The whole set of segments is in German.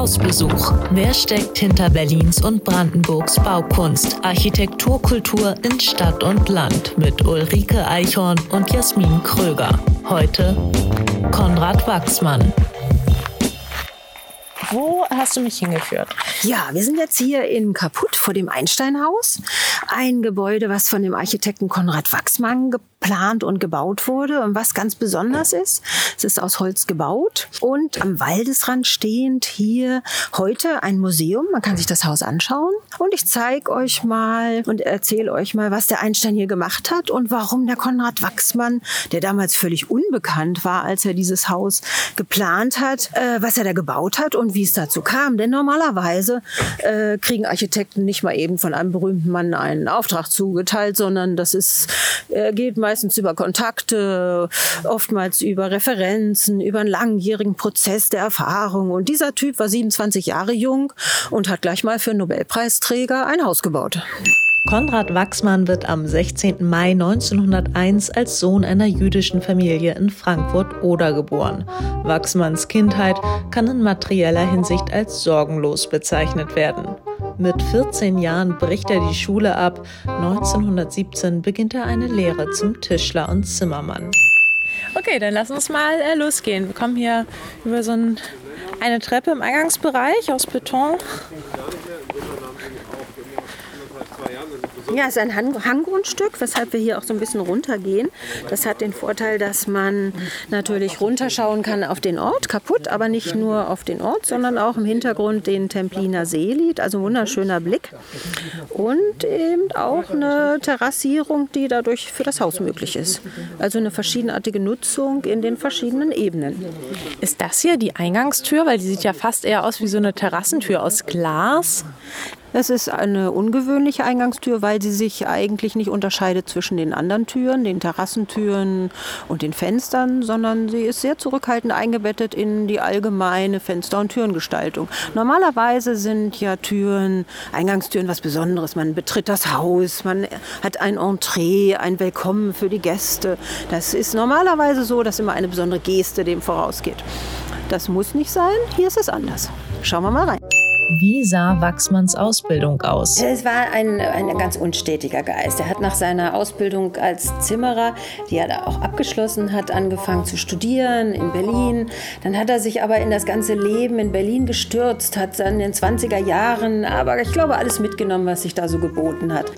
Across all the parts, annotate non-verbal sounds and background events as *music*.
Hausbesuch. Wer steckt hinter Berlins und Brandenburgs Baukunst? Architekturkultur in Stadt und Land mit Ulrike Eichhorn und Jasmin Kröger. Heute Konrad Wachsmann. Wo hast du mich hingeführt? Ja, wir sind jetzt hier in Kaput vor dem Einsteinhaus. Ein Gebäude, was von dem Architekten Konrad Wachsmann geplant und gebaut wurde. Und was ganz besonders ist, es ist aus Holz gebaut und am Waldesrand stehend hier heute ein Museum. Man kann sich das Haus anschauen. Und ich zeige euch mal und erzähle euch mal, was der Einstein hier gemacht hat und warum der Konrad Wachsmann, der damals völlig unbekannt war, als er dieses Haus geplant hat, äh, was er da gebaut hat und wie es dazu kam. Denn normalerweise äh, kriegen Architekten nicht mal eben von einem berühmten Mann einen Auftrag zugeteilt, sondern das ist, äh, geht meistens über Kontakte, oftmals über Referenzen, über einen langjährigen Prozess der Erfahrung. Und dieser Typ war 27 Jahre jung und hat gleich mal für Nobelpreisträger ein Haus gebaut. Konrad Wachsmann wird am 16. Mai 1901 als Sohn einer jüdischen Familie in Frankfurt-Oder geboren. Wachsmanns Kindheit kann in materieller Hinsicht als sorgenlos bezeichnet werden. Mit 14 Jahren bricht er die Schule ab. 1917 beginnt er eine Lehre zum Tischler und Zimmermann. Okay, dann lass uns mal äh, losgehen. Wir kommen hier über so ein, eine Treppe im Eingangsbereich aus Beton Ja, es ist ein Hang Hanggrundstück, weshalb wir hier auch so ein bisschen runtergehen. Das hat den Vorteil, dass man natürlich runterschauen kann auf den Ort, kaputt, aber nicht nur auf den Ort, sondern auch im Hintergrund den Templiner See liegt. Also wunderschöner Blick. Und eben auch eine Terrassierung, die dadurch für das Haus möglich ist. Also eine verschiedenartige Nutzung in den verschiedenen Ebenen. Ist das hier die Eingangstür? Weil die sieht ja fast eher aus wie so eine Terrassentür aus Glas. Es ist eine ungewöhnliche Eingangstür, weil sie sich eigentlich nicht unterscheidet zwischen den anderen Türen, den Terrassentüren und den Fenstern, sondern sie ist sehr zurückhaltend eingebettet in die allgemeine Fenster- und Türengestaltung. Normalerweise sind ja Türen, Eingangstüren was Besonderes. Man betritt das Haus, man hat ein Entree, ein Willkommen für die Gäste. Das ist normalerweise so, dass immer eine besondere Geste dem vorausgeht. Das muss nicht sein, hier ist es anders. Schauen wir mal rein. Wie sah Wachsmanns Ausbildung aus? Es war ein, ein ganz unstetiger Geist. Er hat nach seiner Ausbildung als Zimmerer, die er da auch abgeschlossen hat, angefangen zu studieren in Berlin. Dann hat er sich aber in das ganze Leben in Berlin gestürzt, hat dann in den 20er Jahren, aber ich glaube, alles mitgenommen, was sich da so geboten hat.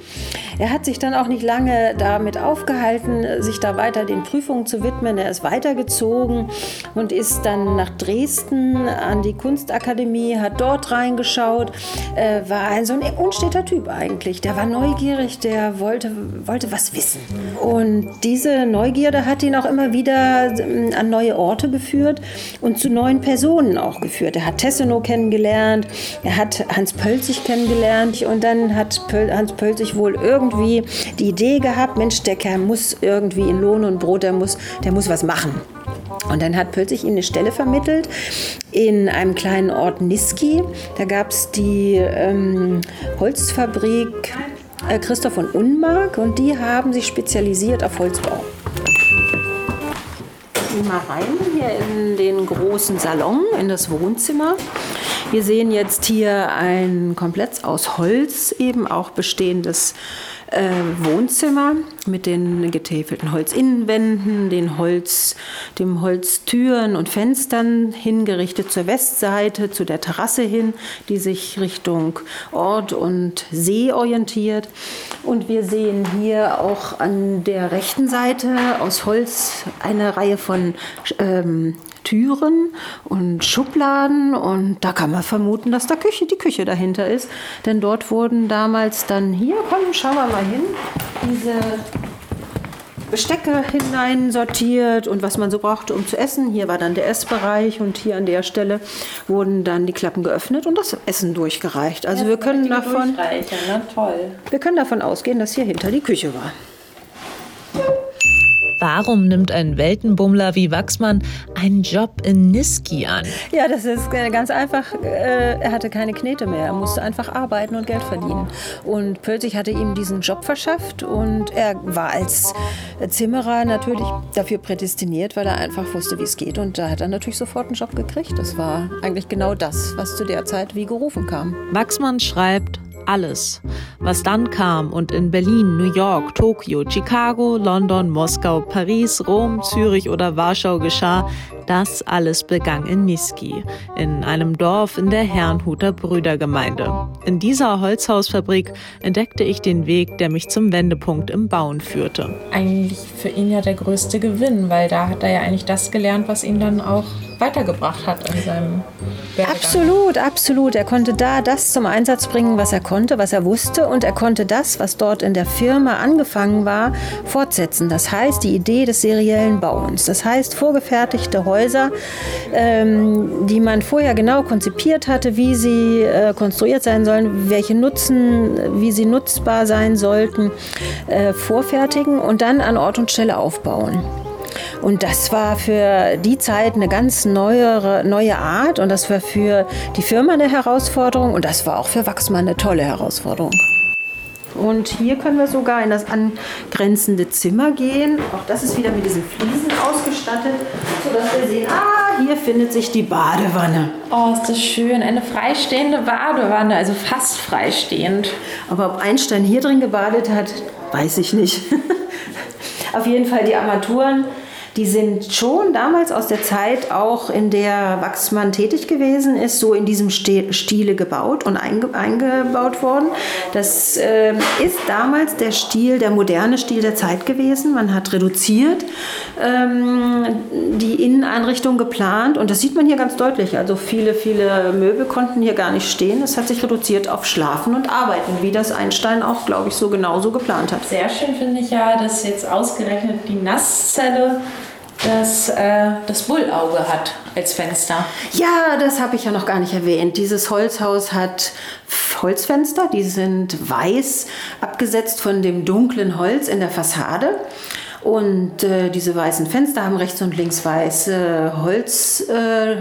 Er hat sich dann auch nicht lange damit aufgehalten, sich da weiter den Prüfungen zu widmen. Er ist weitergezogen und ist dann nach Dresden an die Kunstakademie, hat dort reingeschaut angeschaut. Äh, war ein so ein unsteter Typ eigentlich. Der war neugierig, der wollte, wollte was wissen. Und diese Neugierde hat ihn auch immer wieder ähm, an neue Orte geführt und zu neuen Personen auch geführt. Er hat Tessenow kennengelernt, er hat Hans Pölzig kennengelernt und dann hat Hans Pölzig wohl irgendwie die Idee gehabt, Mensch, der Kerl muss irgendwie in Lohn und Brot, der muss, der muss was machen. Und dann hat plötzlich ihn eine Stelle vermittelt in einem kleinen Ort Niski. Da gab es die ähm, Holzfabrik äh, Christoph und Unmark und die haben sich spezialisiert auf Holzbau. Gehen mal rein hier in den großen Salon, in das Wohnzimmer. Wir sehen jetzt hier ein komplett aus Holz eben auch bestehendes äh, Wohnzimmer mit den getäfelten Holzinnenwänden, den Holz, dem Holztüren und Fenstern hingerichtet zur Westseite, zu der Terrasse hin, die sich Richtung Ort und See orientiert. Und wir sehen hier auch an der rechten Seite aus Holz eine Reihe von ähm, Türen und Schubladen und da kann man vermuten, dass da Küche, die Küche dahinter ist. Denn dort wurden damals dann, hier, komm, schauen wir mal hin, diese Bestecke hineinsortiert und was man so brauchte, um zu essen. Hier war dann der Essbereich und hier an der Stelle wurden dann die Klappen geöffnet und das Essen durchgereicht. Also ja, wir können davon, ne? Toll. wir können davon ausgehen, dass hier hinter die Küche war. Warum nimmt ein Weltenbummler wie Wachsmann einen Job in Niski an? Ja, das ist ganz einfach. Äh, er hatte keine Knete mehr. Er musste einfach arbeiten und Geld verdienen. Und plötzlich hatte ihm diesen Job verschafft und er war als Zimmerer natürlich dafür prädestiniert, weil er einfach wusste, wie es geht. Und da hat er natürlich sofort einen Job gekriegt. Das war eigentlich genau das, was zu der Zeit wie gerufen kam. Wachsmann schreibt, alles. Was dann kam und in Berlin, New York, Tokio, Chicago, London, Moskau, Paris, Rom, Zürich oder Warschau geschah, das alles begann in Niski, in einem Dorf in der Herrnhuter Brüdergemeinde. In dieser Holzhausfabrik entdeckte ich den Weg, der mich zum Wendepunkt im Bauen führte. Eigentlich für ihn ja der größte Gewinn, weil da hat er ja eigentlich das gelernt, was ihn dann auch weitergebracht hat in seinem Werdegang. Absolut, absolut. Er konnte da das zum Einsatz bringen, was er konnte, was er wusste und er konnte das, was dort in der Firma angefangen war, fortsetzen. Das heißt, die Idee des seriellen Bauens. Das heißt, vorgefertigte Häuser, ähm, die man vorher genau konzipiert hatte, wie sie äh, konstruiert sein sollen, welche Nutzen, wie sie nutzbar sein sollten, äh, vorfertigen und dann an Ort und Stelle aufbauen. Und das war für die Zeit eine ganz neue, neue Art und das war für die Firma eine Herausforderung und das war auch für Wachsmann eine tolle Herausforderung. Und hier können wir sogar in das angrenzende Zimmer gehen. Auch das ist wieder mit diesen Fliesen ausgestattet, sodass wir sehen, ah, hier findet sich die Badewanne. Oh, ist das schön. Eine freistehende Badewanne, also fast freistehend. Aber ob Einstein hier drin gebadet hat, weiß ich nicht. *laughs* Auf jeden Fall die Armaturen die sind schon damals aus der Zeit auch, in der Wachsmann tätig gewesen ist, so in diesem Stile gebaut und einge eingebaut worden. Das äh, ist damals der Stil, der moderne Stil der Zeit gewesen. Man hat reduziert ähm, die Inneneinrichtung geplant und das sieht man hier ganz deutlich. Also viele, viele Möbel konnten hier gar nicht stehen. Es hat sich reduziert auf Schlafen und Arbeiten, wie das Einstein auch, glaube ich, so genauso geplant hat. Sehr schön finde ich ja, dass jetzt ausgerechnet die Nasszelle das, äh, das Bullauge hat als Fenster. Ja, das habe ich ja noch gar nicht erwähnt. Dieses Holzhaus hat Holzfenster, die sind weiß, abgesetzt von dem dunklen Holz in der Fassade. Und äh, diese weißen Fenster haben rechts und links weiße Holz. Äh,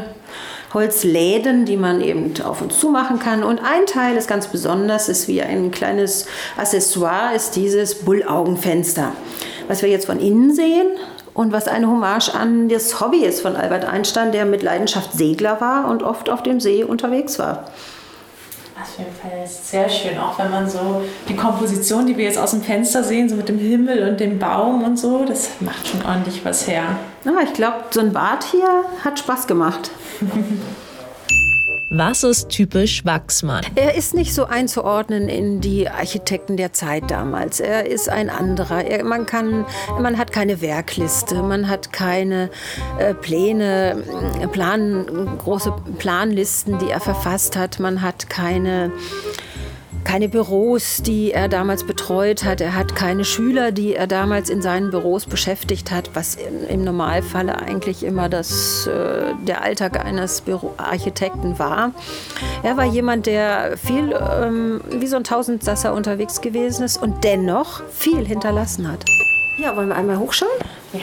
Holzläden, die man eben auf und zu machen kann. Und ein Teil ist ganz besonders, ist wie ein kleines Accessoire, ist dieses Bullaugenfenster. Was wir jetzt von innen sehen, und was eine Hommage an das Hobby ist von Albert Einstein, der mit Leidenschaft Segler war und oft auf dem See unterwegs war. Auf jeden Fall ist sehr schön, auch wenn man so die Komposition, die wir jetzt aus dem Fenster sehen, so mit dem Himmel und dem Baum und so, das macht schon ordentlich was her. Ja, ich glaube, so ein Bad hier hat Spaß gemacht. *laughs* Was ist typisch Wachsmann? Er ist nicht so einzuordnen in die Architekten der Zeit damals. Er ist ein anderer. Er, man, kann, man hat keine Werkliste, man hat keine äh, Pläne, Plan, große Planlisten, die er verfasst hat. Man hat keine keine Büros, die er damals betreut hat. Er hat keine Schüler, die er damals in seinen Büros beschäftigt hat, was im Normalfall eigentlich immer das, äh, der Alltag eines Büro Architekten war. Er war jemand, der viel ähm, wie so ein Tausendsasser unterwegs gewesen ist und dennoch viel hinterlassen hat. Ja, wollen wir einmal hochschauen? Ja.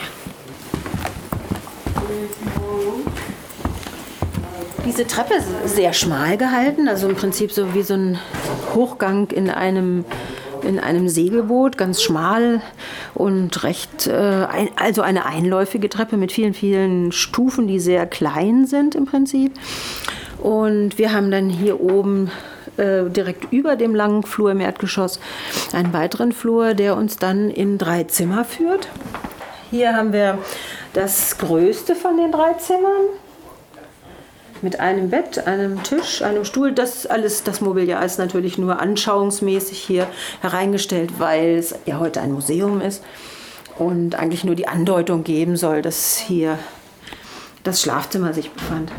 Diese Treppe ist sehr schmal gehalten, also im Prinzip so wie so ein Hochgang in einem in einem Segelboot, ganz schmal und recht, äh, also eine einläufige Treppe mit vielen, vielen Stufen, die sehr klein sind im Prinzip. Und wir haben dann hier oben äh, direkt über dem langen Flur im Erdgeschoss einen weiteren Flur, der uns dann in drei Zimmer führt. Hier haben wir das größte von den drei Zimmern mit einem Bett, einem Tisch, einem Stuhl. Das alles, das Mobiliar ist natürlich nur anschauungsmäßig hier hereingestellt, weil es ja heute ein Museum ist und eigentlich nur die Andeutung geben soll, dass hier das Schlafzimmer sich befand.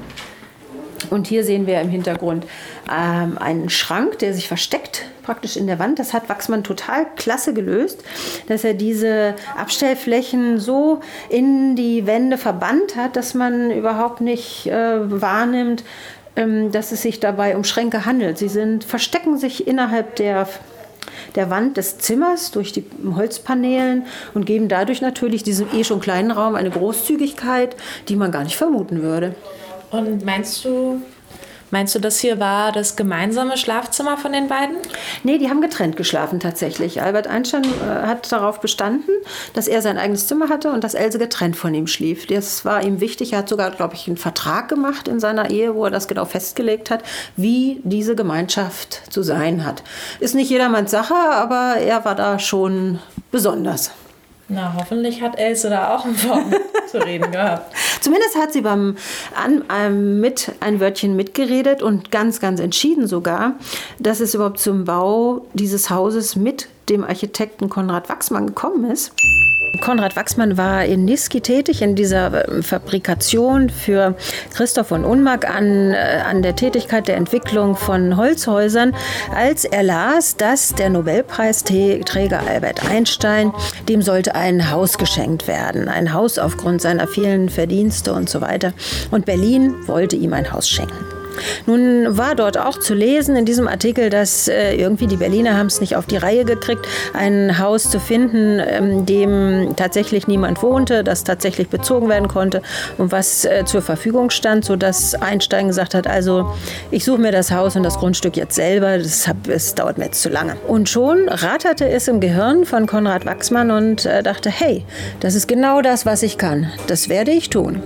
Und hier sehen wir im Hintergrund ähm, einen Schrank, der sich versteckt praktisch in der Wand. Das hat Wachsmann total klasse gelöst, dass er diese Abstellflächen so in die Wände verbannt hat, dass man überhaupt nicht äh, wahrnimmt, ähm, dass es sich dabei um Schränke handelt. Sie sind, verstecken sich innerhalb der der Wand des Zimmers durch die Holzpaneelen und geben dadurch natürlich diesem eh schon kleinen Raum eine Großzügigkeit, die man gar nicht vermuten würde. Und meinst du, Meinst du, das hier war das gemeinsame Schlafzimmer von den beiden? Nee, die haben getrennt geschlafen tatsächlich. Albert Einstein äh, hat darauf bestanden, dass er sein eigenes Zimmer hatte und dass Else getrennt von ihm schlief. Das war ihm wichtig. Er hat sogar, glaube ich, einen Vertrag gemacht in seiner Ehe, wo er das genau festgelegt hat, wie diese Gemeinschaft zu sein hat. Ist nicht jedermanns Sache, aber er war da schon besonders. Na, hoffentlich hat Else da auch ein Wort zu reden *laughs* gehabt. Zumindest hat sie beim an, ähm, mit ein Wörtchen mitgeredet und ganz, ganz entschieden sogar, dass es überhaupt zum Bau dieses Hauses mit dem Architekten Konrad Wachsmann gekommen ist. Konrad Wachsmann war in Niski tätig, in dieser ähm, Fabrikation für Christoph von Unmark an, äh, an der Tätigkeit der Entwicklung von Holzhäusern, als er las, dass der Nobelpreisträger Albert Einstein, dem sollte ein Haus geschenkt werden. Ein Haus aufgrund seiner vielen Verdienste und so weiter. Und Berlin wollte ihm ein Haus schenken. Nun war dort auch zu lesen in diesem Artikel, dass äh, irgendwie die Berliner haben es nicht auf die Reihe gekriegt, ein Haus zu finden, ähm, dem tatsächlich niemand wohnte, das tatsächlich bezogen werden konnte und was äh, zur Verfügung stand, sodass Einstein gesagt hat, also ich suche mir das Haus und das Grundstück jetzt selber, das, hab, das dauert mir jetzt zu lange. Und schon ratterte es im Gehirn von Konrad Wachsmann und äh, dachte, hey, das ist genau das, was ich kann. Das werde ich tun.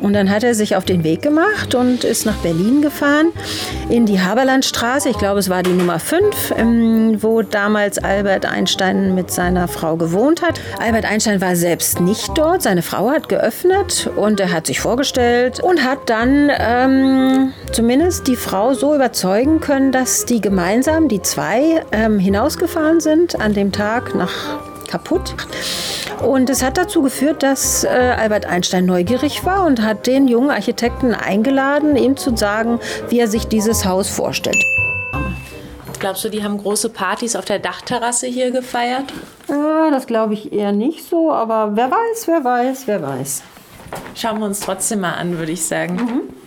Und dann hat er sich auf den Weg gemacht und ist nach Berlin gefahren, in die Haberlandstraße. Ich glaube, es war die Nummer 5, ähm, wo damals Albert Einstein mit seiner Frau gewohnt hat. Albert Einstein war selbst nicht dort. Seine Frau hat geöffnet und er hat sich vorgestellt und hat dann ähm, zumindest die Frau so überzeugen können, dass die gemeinsam, die zwei, ähm, hinausgefahren sind an dem Tag nach kaputt. Und es hat dazu geführt, dass äh, Albert Einstein neugierig war und hat den jungen Architekten eingeladen, ihm zu sagen, wie er sich dieses Haus vorstellt. Glaubst du, die haben große Partys auf der Dachterrasse hier gefeiert? Ja, das glaube ich eher nicht so, aber wer weiß, wer weiß, wer weiß. Schauen wir uns trotzdem mal an, würde ich sagen. Mhm.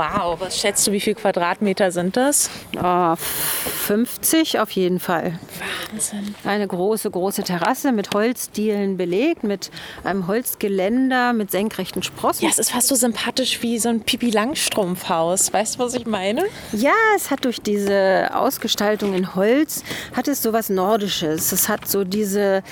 Wow, was schätzt du, wie viele Quadratmeter sind das? Oh, 50 auf jeden Fall. Wahnsinn. Eine große, große Terrasse mit Holzdielen belegt, mit einem Holzgeländer, mit senkrechten Sprossen. Ja, es ist fast so sympathisch wie so ein Pipi Langstrumpfhaus. Weißt du, was ich meine? Ja, es hat durch diese Ausgestaltung in Holz, hat es so was Nordisches. Es hat so diese,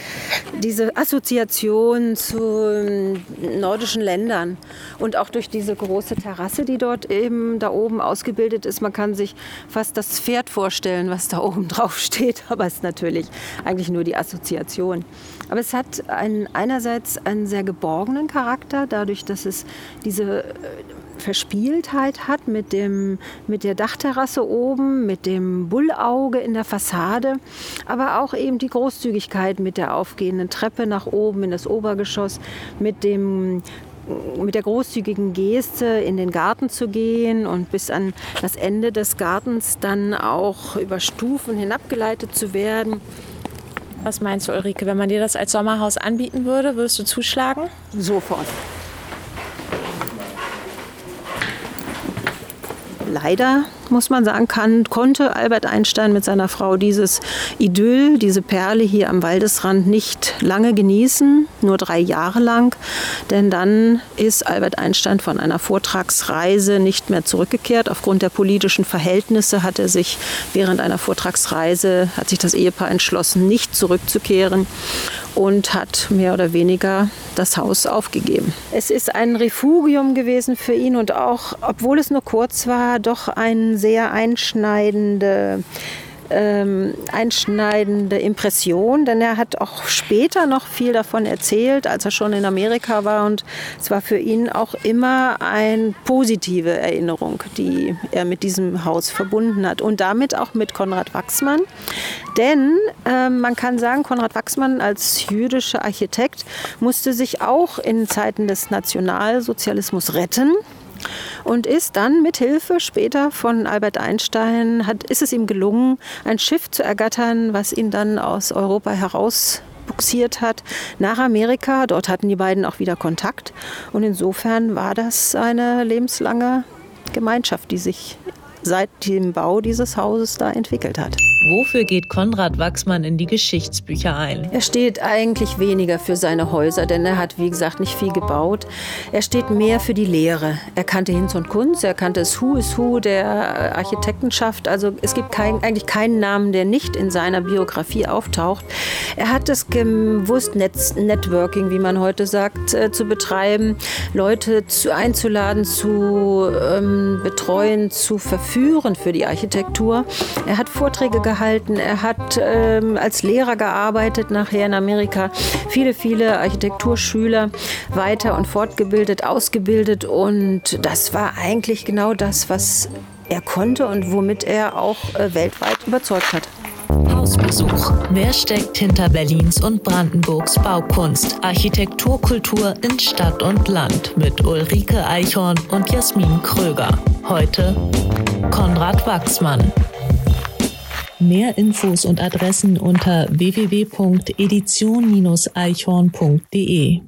diese Assoziation zu nordischen Ländern. Und auch durch diese große Terrasse, die dort eben da oben ausgebildet ist. Man kann sich fast das Pferd vorstellen, was da oben *laughs* drauf steht. Aber es ist natürlich eigentlich nur die Assoziation. Aber es hat einen, einerseits einen sehr geborgenen Charakter, dadurch, dass es diese äh, Verspieltheit hat mit, dem, mit der Dachterrasse oben, mit dem Bullauge in der Fassade, aber auch eben die Großzügigkeit mit der aufgehenden Treppe nach oben in das Obergeschoss, mit dem mit der großzügigen Geste in den Garten zu gehen und bis an das Ende des Gartens dann auch über Stufen hinabgeleitet zu werden. Was meinst du, Ulrike, wenn man dir das als Sommerhaus anbieten würde, würdest du zuschlagen? Sofort. Leider muss man sagen, kann, konnte Albert Einstein mit seiner Frau dieses Idyll, diese Perle hier am Waldesrand nicht lange genießen, nur drei Jahre lang. Denn dann ist Albert Einstein von einer Vortragsreise nicht mehr zurückgekehrt. Aufgrund der politischen Verhältnisse hat er sich während einer Vortragsreise, hat sich das Ehepaar entschlossen, nicht zurückzukehren und hat mehr oder weniger das Haus aufgegeben. Es ist ein Refugium gewesen für ihn und auch, obwohl es nur kurz war, doch ein sehr einschneidende ähm, einschneidende Impression, denn er hat auch später noch viel davon erzählt, als er schon in Amerika war. Und es war für ihn auch immer eine positive Erinnerung, die er mit diesem Haus verbunden hat. Und damit auch mit Konrad Wachsmann. Denn äh, man kann sagen, Konrad Wachsmann als jüdischer Architekt musste sich auch in Zeiten des Nationalsozialismus retten und ist dann mit Hilfe später von Albert Einstein hat, ist es ihm gelungen, ein Schiff zu ergattern, was ihn dann aus Europa heraus buxiert hat nach Amerika. Dort hatten die beiden auch wieder Kontakt. Und insofern war das eine lebenslange Gemeinschaft, die sich seit dem Bau dieses Hauses da entwickelt hat. Wofür geht Konrad Wachsmann in die Geschichtsbücher ein? Er steht eigentlich weniger für seine Häuser, denn er hat, wie gesagt, nicht viel gebaut. Er steht mehr für die Lehre. Er kannte Hinz und Kunz, er kannte das Who is Who der Architektenschaft. Also es gibt kein, eigentlich keinen Namen, der nicht in seiner Biografie auftaucht. Er hat es gewusst, Netz, Networking, wie man heute sagt, äh, zu betreiben, Leute zu, einzuladen, zu ähm, betreuen, zu verführen für die Architektur. Er hat Vorträge gehalten. Er hat ähm, als Lehrer gearbeitet, nachher in Amerika. Viele, viele Architekturschüler weiter und fortgebildet, ausgebildet. Und das war eigentlich genau das, was er konnte und womit er auch äh, weltweit überzeugt hat. Hausbesuch. Wer steckt hinter Berlins und Brandenburgs Baukunst? Architekturkultur in Stadt und Land mit Ulrike Eichhorn und Jasmin Kröger. Heute Konrad Wachsmann. Mehr Infos und Adressen unter www.edition-eichhorn.de